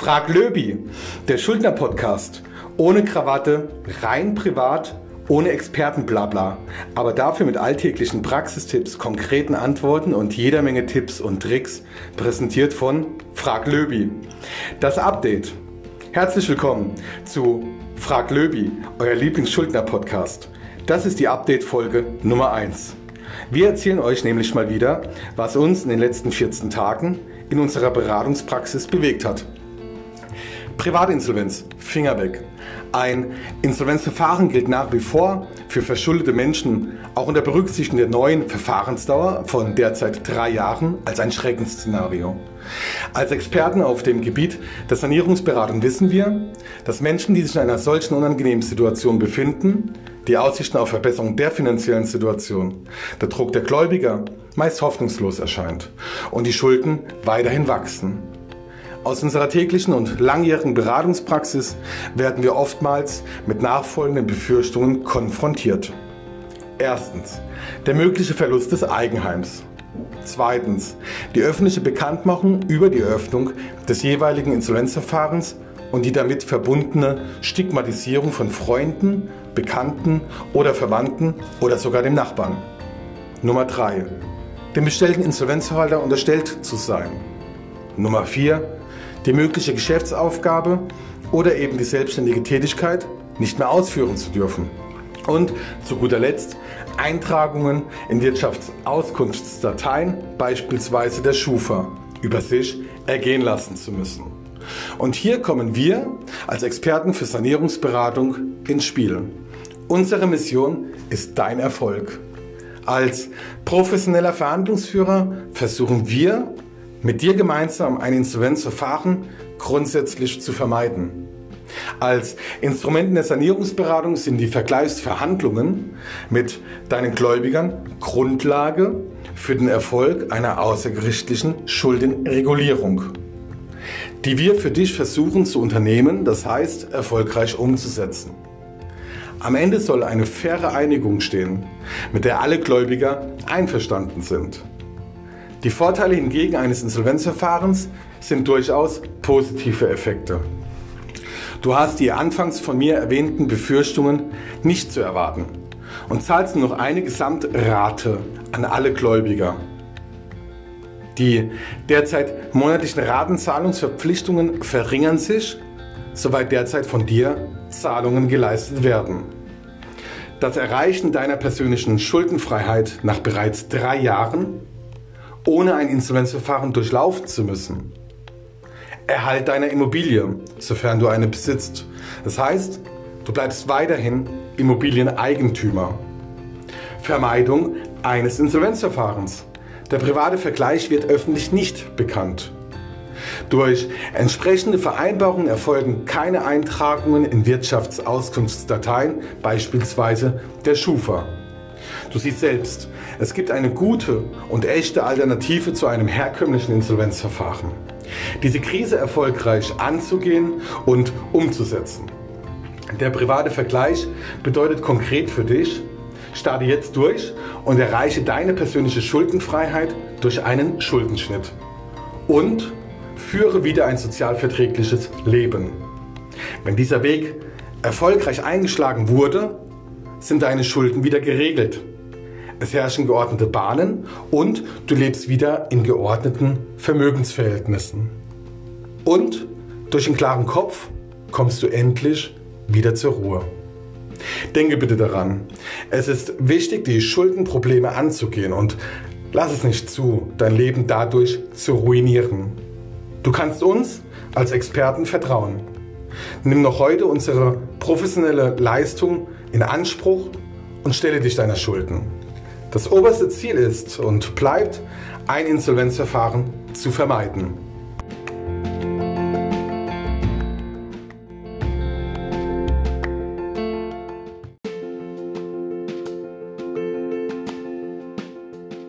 Frag Löbi, der Schuldner-Podcast. Ohne Krawatte, rein privat, ohne Expertenblabla, aber dafür mit alltäglichen Praxistipps, konkreten Antworten und jeder Menge Tipps und Tricks, präsentiert von Frag Löbi. Das Update. Herzlich willkommen zu Frag Löbi, euer Lieblingsschuldner-Podcast. Das ist die Update-Folge Nummer 1. Wir erzählen euch nämlich mal wieder, was uns in den letzten 14 Tagen in unserer Beratungspraxis bewegt hat. Privatinsolvenz, Finger weg. Ein Insolvenzverfahren gilt nach wie vor für verschuldete Menschen auch unter Berücksichtigung der neuen Verfahrensdauer von derzeit drei Jahren als ein Schreckensszenario. Als Experten auf dem Gebiet der Sanierungsberatung wissen wir, dass Menschen, die sich in einer solchen unangenehmen Situation befinden, die Aussichten auf Verbesserung der finanziellen Situation, der Druck der Gläubiger meist hoffnungslos erscheint und die Schulden weiterhin wachsen. Aus unserer täglichen und langjährigen Beratungspraxis werden wir oftmals mit nachfolgenden Befürchtungen konfrontiert. Erstens, der mögliche Verlust des Eigenheims. Zweitens, die öffentliche Bekanntmachung über die Eröffnung des jeweiligen Insolvenzverfahrens und die damit verbundene Stigmatisierung von Freunden, Bekannten oder Verwandten oder sogar dem Nachbarn. Nummer 3. Dem bestellten Insolvenzverwalter unterstellt zu sein. Nummer 4 die mögliche Geschäftsaufgabe oder eben die selbstständige Tätigkeit nicht mehr ausführen zu dürfen. Und zu guter Letzt Eintragungen in Wirtschaftsauskunftsdateien, beispielsweise der Schufa, über sich ergehen lassen zu müssen. Und hier kommen wir als Experten für Sanierungsberatung ins Spiel. Unsere Mission ist dein Erfolg. Als professioneller Verhandlungsführer versuchen wir mit dir gemeinsam ein Insolvenzverfahren grundsätzlich zu vermeiden. Als Instrumenten der Sanierungsberatung sind die Vergleichsverhandlungen mit deinen Gläubigern Grundlage für den Erfolg einer außergerichtlichen Schuldenregulierung, die wir für dich versuchen zu unternehmen, das heißt erfolgreich umzusetzen. Am Ende soll eine faire Einigung stehen, mit der alle Gläubiger einverstanden sind. Die Vorteile hingegen eines Insolvenzverfahrens sind durchaus positive Effekte. Du hast die anfangs von mir erwähnten Befürchtungen nicht zu erwarten und zahlst nur noch eine Gesamtrate an alle Gläubiger. Die derzeit monatlichen Ratenzahlungsverpflichtungen verringern sich, soweit derzeit von dir Zahlungen geleistet werden. Das Erreichen deiner persönlichen Schuldenfreiheit nach bereits drei Jahren ohne ein Insolvenzverfahren durchlaufen zu müssen. Erhalt deiner Immobilie, sofern du eine besitzt. Das heißt, du bleibst weiterhin Immobilieneigentümer. Vermeidung eines Insolvenzverfahrens. Der private Vergleich wird öffentlich nicht bekannt. Durch entsprechende Vereinbarungen erfolgen keine Eintragungen in Wirtschaftsauskunftsdateien, beispielsweise der Schufa. Du siehst selbst, es gibt eine gute und echte Alternative zu einem herkömmlichen Insolvenzverfahren. Diese Krise erfolgreich anzugehen und umzusetzen. Der private Vergleich bedeutet konkret für dich, starte jetzt durch und erreiche deine persönliche Schuldenfreiheit durch einen Schuldenschnitt. Und führe wieder ein sozialverträgliches Leben. Wenn dieser Weg erfolgreich eingeschlagen wurde, sind deine Schulden wieder geregelt es herrschen geordnete Bahnen und du lebst wieder in geordneten Vermögensverhältnissen. Und durch einen klaren Kopf kommst du endlich wieder zur Ruhe. Denke bitte daran, es ist wichtig, die Schuldenprobleme anzugehen und lass es nicht zu, dein Leben dadurch zu ruinieren. Du kannst uns als Experten vertrauen. Nimm noch heute unsere professionelle Leistung in Anspruch und stelle dich deiner Schulden. Das oberste Ziel ist und bleibt, ein Insolvenzverfahren zu vermeiden.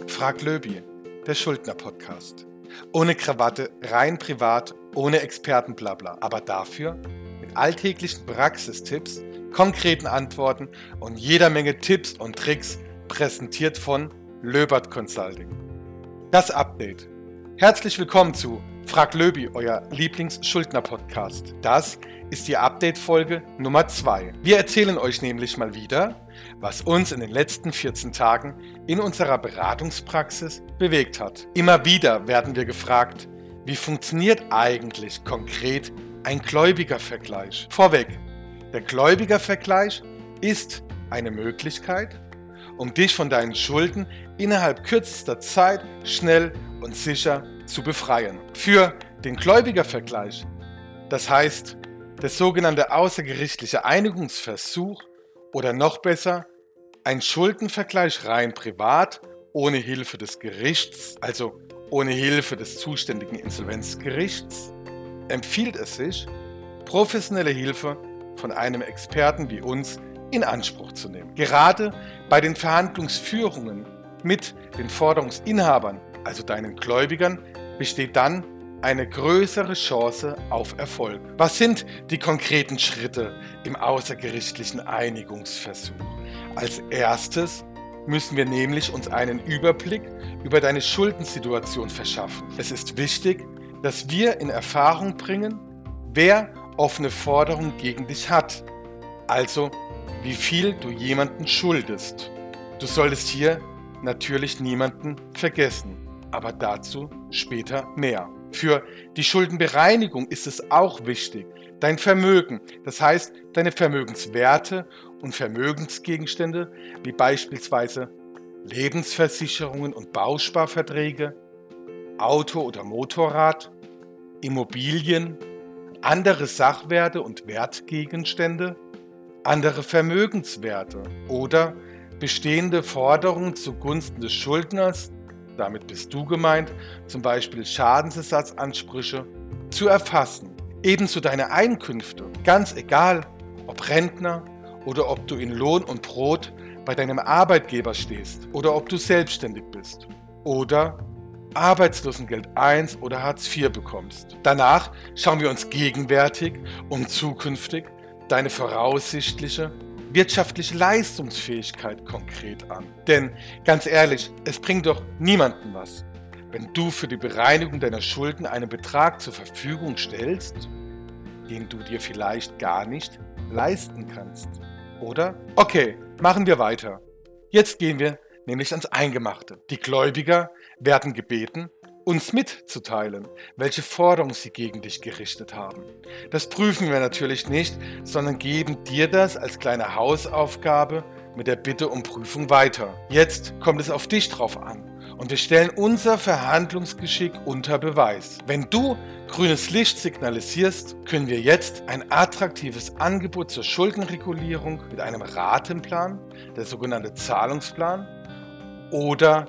Frag Löbi, der Schuldner-Podcast. Ohne Krawatte, rein privat, ohne Expertenblabla, aber dafür mit alltäglichen Praxistipps, konkreten Antworten und jeder Menge Tipps und Tricks, präsentiert von Löbert Consulting. Das Update. Herzlich willkommen zu Frag Löbi, euer Lieblingsschuldner-Podcast. Das ist die Update-Folge Nummer 2. Wir erzählen euch nämlich mal wieder, was uns in den letzten 14 Tagen in unserer Beratungspraxis bewegt hat. Immer wieder werden wir gefragt, wie funktioniert eigentlich konkret ein Gläubigervergleich? Vorweg, der Gläubigervergleich ist eine Möglichkeit, um dich von deinen Schulden innerhalb kürzester Zeit schnell und sicher zu befreien. Für den Gläubigervergleich, das heißt der sogenannte außergerichtliche Einigungsversuch oder noch besser ein Schuldenvergleich rein privat ohne Hilfe des Gerichts, also ohne Hilfe des zuständigen Insolvenzgerichts, empfiehlt es sich, professionelle Hilfe von einem Experten wie uns in Anspruch zu nehmen. Gerade bei den Verhandlungsführungen mit den Forderungsinhabern, also deinen Gläubigern, besteht dann eine größere Chance auf Erfolg. Was sind die konkreten Schritte im außergerichtlichen Einigungsversuch? Als erstes müssen wir nämlich uns einen Überblick über deine Schuldensituation verschaffen. Es ist wichtig, dass wir in Erfahrung bringen, wer offene Forderungen gegen dich hat. Also, wie viel du jemanden schuldest. Du solltest hier natürlich niemanden vergessen, aber dazu später mehr. Für die Schuldenbereinigung ist es auch wichtig, dein Vermögen, das heißt deine Vermögenswerte und Vermögensgegenstände, wie beispielsweise Lebensversicherungen und Bausparverträge, Auto oder Motorrad, Immobilien, andere Sachwerte und Wertgegenstände, andere Vermögenswerte oder bestehende Forderungen zugunsten des Schuldners damit bist du gemeint, zum Beispiel Schadensersatzansprüche, zu erfassen. Ebenso deine Einkünfte, ganz egal, ob Rentner oder ob du in Lohn und Brot bei deinem Arbeitgeber stehst oder ob du selbstständig bist oder Arbeitslosengeld 1 oder Hartz IV bekommst. Danach schauen wir uns gegenwärtig und zukünftig deine voraussichtliche wirtschaftliche Leistungsfähigkeit konkret an. Denn ganz ehrlich, es bringt doch niemanden was, wenn du für die Bereinigung deiner Schulden einen Betrag zur Verfügung stellst, den du dir vielleicht gar nicht leisten kannst. Oder? Okay, machen wir weiter. Jetzt gehen wir nämlich ans Eingemachte. Die Gläubiger werden gebeten, uns mitzuteilen, welche Forderungen sie gegen dich gerichtet haben. Das prüfen wir natürlich nicht, sondern geben dir das als kleine Hausaufgabe mit der Bitte um Prüfung weiter. Jetzt kommt es auf dich drauf an und wir stellen unser Verhandlungsgeschick unter Beweis. Wenn du grünes Licht signalisierst, können wir jetzt ein attraktives Angebot zur Schuldenregulierung mit einem Ratenplan, der sogenannte Zahlungsplan, oder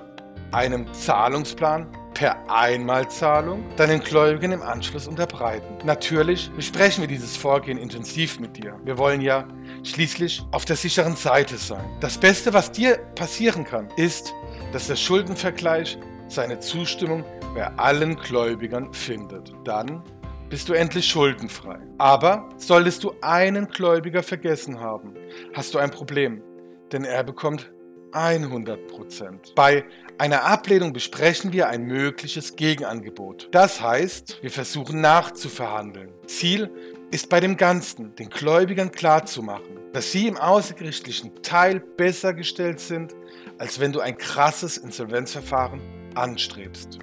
einem Zahlungsplan per Einmalzahlung deinen Gläubigen im Anschluss unterbreiten. Natürlich besprechen wir dieses Vorgehen intensiv mit dir. Wir wollen ja schließlich auf der sicheren Seite sein. Das Beste, was dir passieren kann, ist, dass der Schuldenvergleich seine Zustimmung bei allen Gläubigern findet. Dann bist du endlich schuldenfrei. Aber solltest du einen Gläubiger vergessen haben, hast du ein Problem, denn er bekommt 100 Prozent. Bei einer Ablehnung besprechen wir ein mögliches Gegenangebot. Das heißt, wir versuchen nachzuverhandeln. Ziel ist bei dem Ganzen, den Gläubigern klarzumachen, dass sie im außergerichtlichen Teil besser gestellt sind, als wenn du ein krasses Insolvenzverfahren anstrebst.